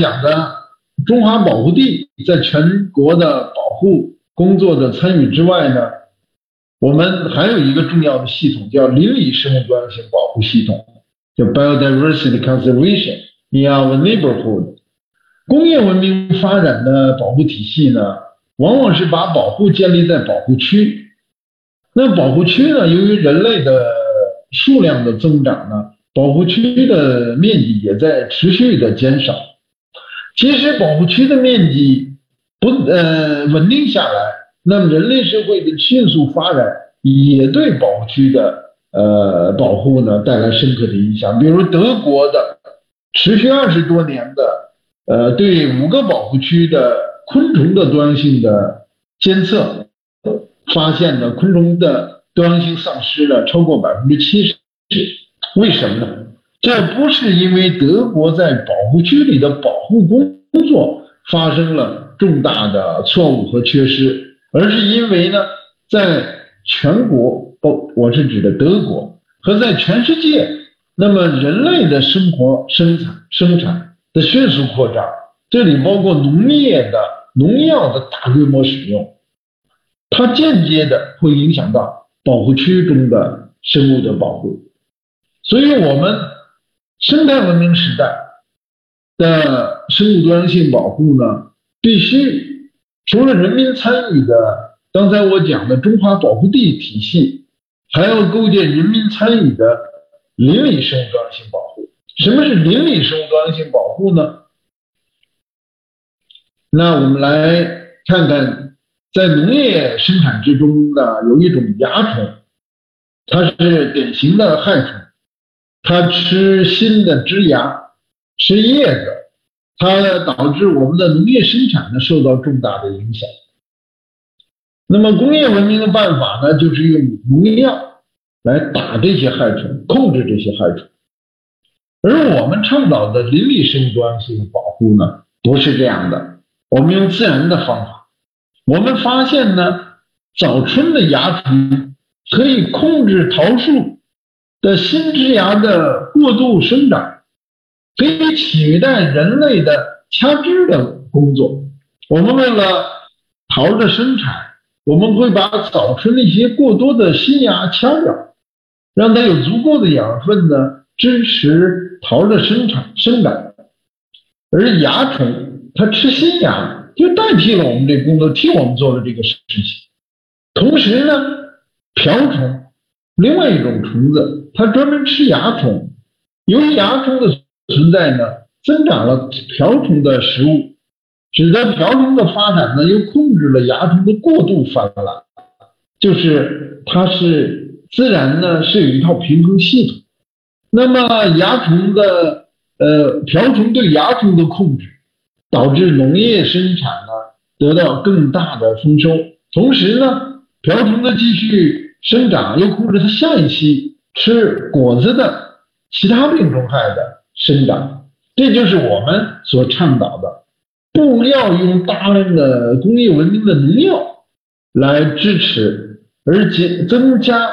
讲的中华保护地在全国的保护工作的参与之外呢，我们还有一个重要的系统叫邻里生物多样性保护系统，叫 Biodiversity Conservation in our neighborhood。工业文明发展的保护体系呢，往往是把保护建立在保护区。那保护区呢，由于人类的数量的增长呢，保护区的面积也在持续的减少。其实保护区的面积不呃稳定下来，那么人类社会的迅速发展也对保护区的呃保护呢带来深刻的影响。比如德国的持续二十多年的。呃，对五个保护区的昆虫的多样性的监测，发现呢，昆虫的多样性丧失了超过百分之七十。为什么呢？这不是因为德国在保护区里的保护工作发生了重大的错误和缺失，而是因为呢，在全国，不，我是指的德国和在全世界，那么人类的生活生产生产。的迅速扩张，这里包括农业的农药的大规模使用，它间接的会影响到保护区中的生物的保护。所以，我们生态文明时代的生物多样性保护呢，必须除了人民参与的刚才我讲的中华保护地体系，还要构建人民参与的邻里生物多样性保护。什么是邻里生物多样性保护呢？那我们来看看，在农业生产之中呢，有一种蚜虫，它是典型的害虫，它吃新的枝芽，是叶子，它导致我们的农业生产呢受到重大的影响。那么工业文明的办法呢，就是用农药来打这些害虫，控制这些害虫。而我们倡导的邻里生物多样性保护呢，不是这样的。我们用自然的方法，我们发现呢，早春的蚜虫可以控制桃树的新枝芽的过度生长，可以取代人类的掐枝的工作。我们为了桃的生产，我们会把早春那些过多的新芽掐掉，让它有足够的养分呢。支持桃的生产生长，而蚜虫它吃新芽，就代替了我们这工作，替我们做了这个事情。同时呢，瓢虫，另外一种虫子，它专门吃蚜虫。由于蚜虫的存在呢，增长了瓢虫的食物，使得瓢虫的发展呢，又控制了蚜虫的过度泛滥。就是它是自然呢，是有一套平衡系统。那么蚜虫的呃瓢虫对蚜虫的控制，导致农业生产呢得到更大的丰收，同时呢瓢虫的继续生长又控制它下一期吃果子的其他病虫害的生长，这就是我们所倡导的，不要用大量的工业文明的农药来支持，而且增加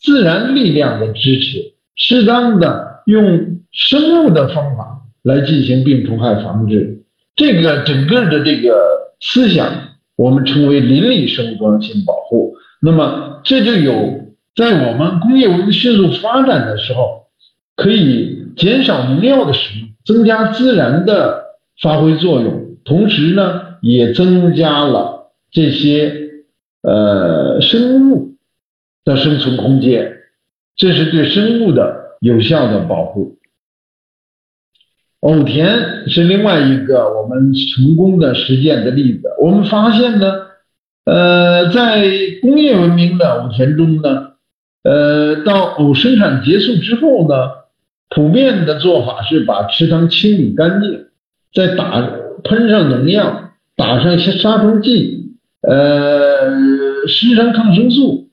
自然力量的支持。适当的用生物的方法来进行病虫害防治，这个整个的这个思想，我们称为邻里生物多样性保护。那么这就有在我们工业文明迅速发展的时候，可以减少农药的使用，增加自然的发挥作用，同时呢，也增加了这些呃生物的生存空间。这是对生物的有效的保护。藕田是另外一个我们成功的实践的例子。我们发现呢，呃，在工业文明的藕田中呢，呃，到藕生产结束之后呢，普遍的做法是把池塘清理干净，再打喷上农药，打上一些杀虫剂，呃，施上抗生素。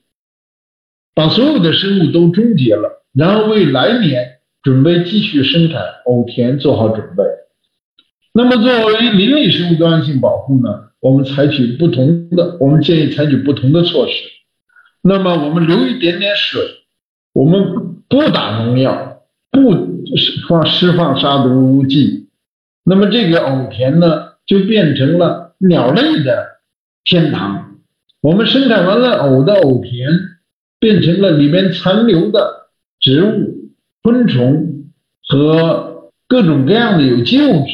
把所有的生物都终结了，然后为来年准备继续生产藕田做好准备。那么，作为邻里生物多样性保护呢，我们采取不同的，我们建议采取不同的措施。那么，我们留一点点水，我们不打农药，不释放释放杀毒剂，那么这个藕田呢，就变成了鸟类的天堂。我们生产完了藕的藕田，变成了里面残留的植物、昆虫和各种各样的有机物质，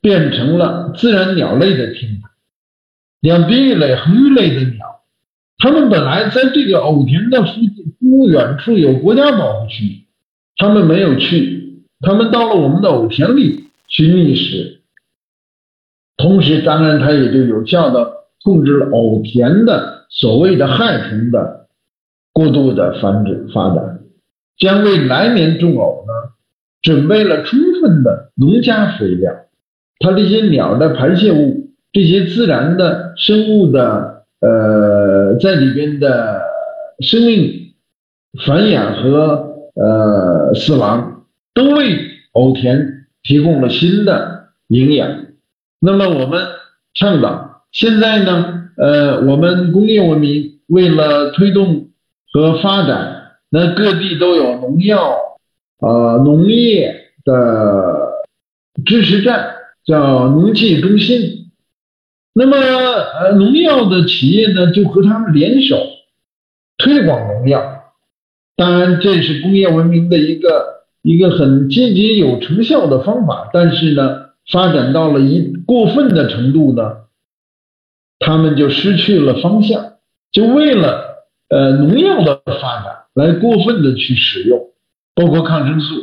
变成了自然鸟类的天堂。像碧玉类、红玉类的鸟，它们本来在这个藕田的附近，不远处有国家保护区，他们没有去，他们到了我们的藕田里。去觅食，同时当然它也就有效的控制了藕田的所谓的害虫的过度的繁殖发展，将为来年种藕呢准备了充分的农家肥料。它这些鸟的排泄物，这些自然的生物的呃在里边的生命繁衍和呃死亡，都为藕田。提供了新的营养。那么我们倡导，现在呢，呃，我们工业文明为了推动和发展，那各地都有农药啊农业的支持站，叫农技中心。那么呃，农药的企业呢，就和他们联手推广农药。当然，这是工业文明的一个。一个很积极有成效的方法，但是呢，发展到了一过分的程度呢，他们就失去了方向，就为了呃农药的发展来过分的去使用，包括抗生素，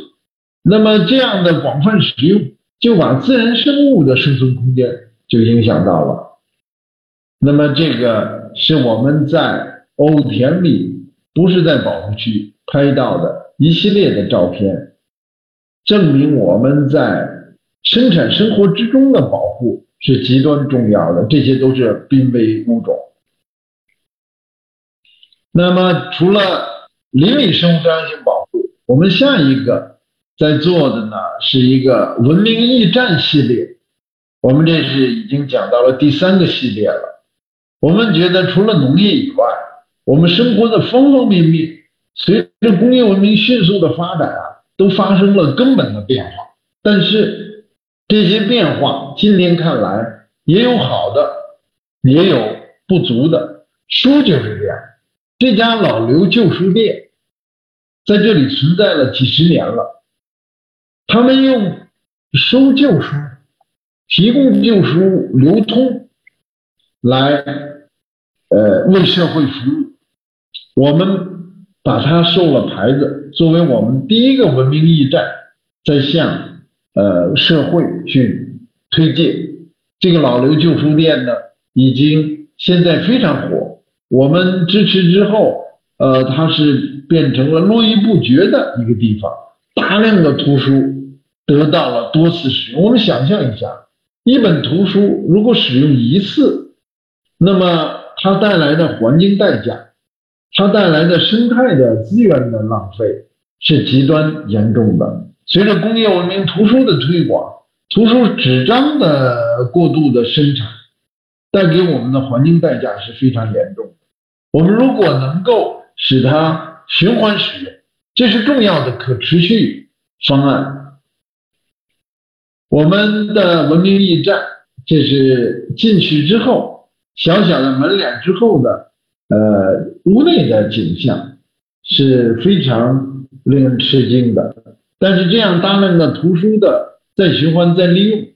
那么这样的广泛使用，就把自然生物的生存空间就影响到了。那么这个是我们在藕田里，不是在保护区拍到的一系列的照片。证明我们在生产生活之中的保护是极端重要的，这些都是濒危物种。那么，除了邻里生物多样性保护，我们下一个在做的呢是一个文明驿站系列。我们这是已经讲到了第三个系列了。我们觉得，除了农业以外，我们生活的方方面面，随着工业文明迅速的发展啊。都发生了根本的变化，但是这些变化今天看来也有好的，也有不足的。书就是这样，这家老刘旧书店在这里存在了几十年了，他们用收旧书、提供旧书流通来呃为社会服务，我们。把它收了牌子，作为我们第一个文明驿站，在向呃社会去推荐。这个老刘旧书店呢，已经现在非常火。我们支持之后，呃，它是变成了络绎不绝的一个地方，大量的图书得到了多次使用。我们想象一下，一本图书如果使用一次，那么它带来的环境代价。它带来的生态的资源的浪费是极端严重的。随着工业文明图书的推广，图书纸张的过度的生产，带给我们的环境代价是非常严重的。我们如果能够使它循环使用，这是重要的可持续方案。我们的文明驿站，这是进去之后小小的门脸之后的。呃，屋内的景象是非常令人吃惊的。但是这样大量的图书的再循环再利用，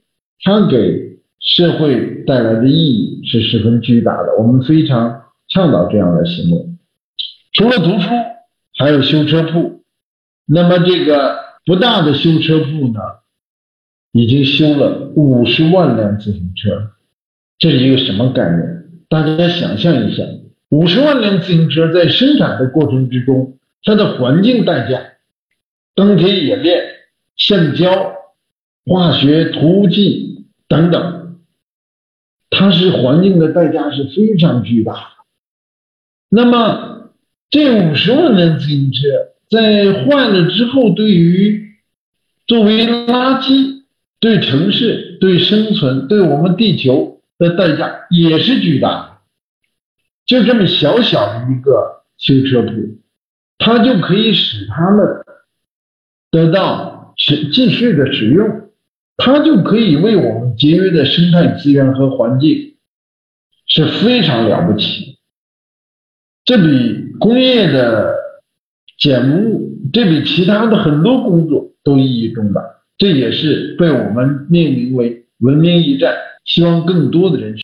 它给社会带来的意义是十分巨大的。我们非常倡导这样的行为。除了图书，还有修车铺。那么这个不大的修车铺呢，已经修了五十万辆自行车。这是一个什么概念？大家想象一下。五十万辆自行车在生产的过程之中，它的环境代价、钢铁冶炼、橡胶、化学涂剂等等，它是环境的代价是非常巨大的。那么，这五十万辆自行车在坏了之后，对于作为垃圾、对城市、对生存、对我们地球的代价也是巨大的。就这么小小的一个修车铺，它就可以使他们得到使继续的使用，它就可以为我们节约的生态资源和环境是非常了不起。这比工业的减污，这比其他的很多工作都意义重大。这也是被我们命名为文明驿站，希望更多的人。